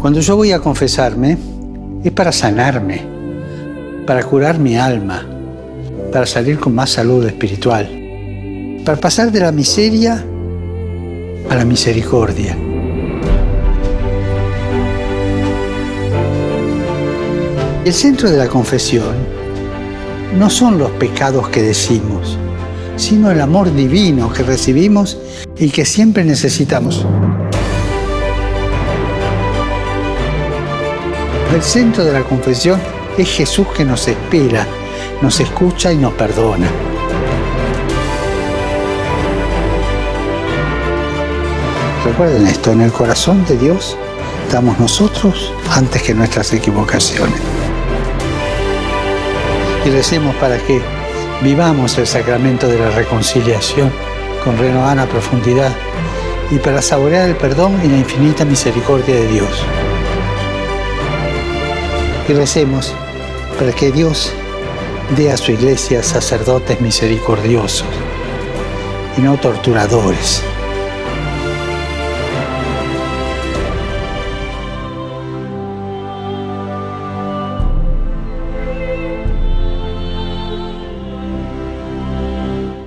Cuando yo voy a confesarme, es para sanarme, para curar mi alma, para salir con más salud espiritual, para pasar de la miseria a la misericordia. El centro de la confesión no son los pecados que decimos, sino el amor divino que recibimos y que siempre necesitamos. El centro de la confesión es Jesús que nos espera, nos escucha y nos perdona. Recuerden esto, en el corazón de Dios estamos nosotros antes que nuestras equivocaciones. Y recemos para que vivamos el sacramento de la reconciliación con renovada profundidad y para saborear el perdón y la infinita misericordia de Dios y recemos para que Dios dé a su iglesia sacerdotes misericordiosos y no torturadores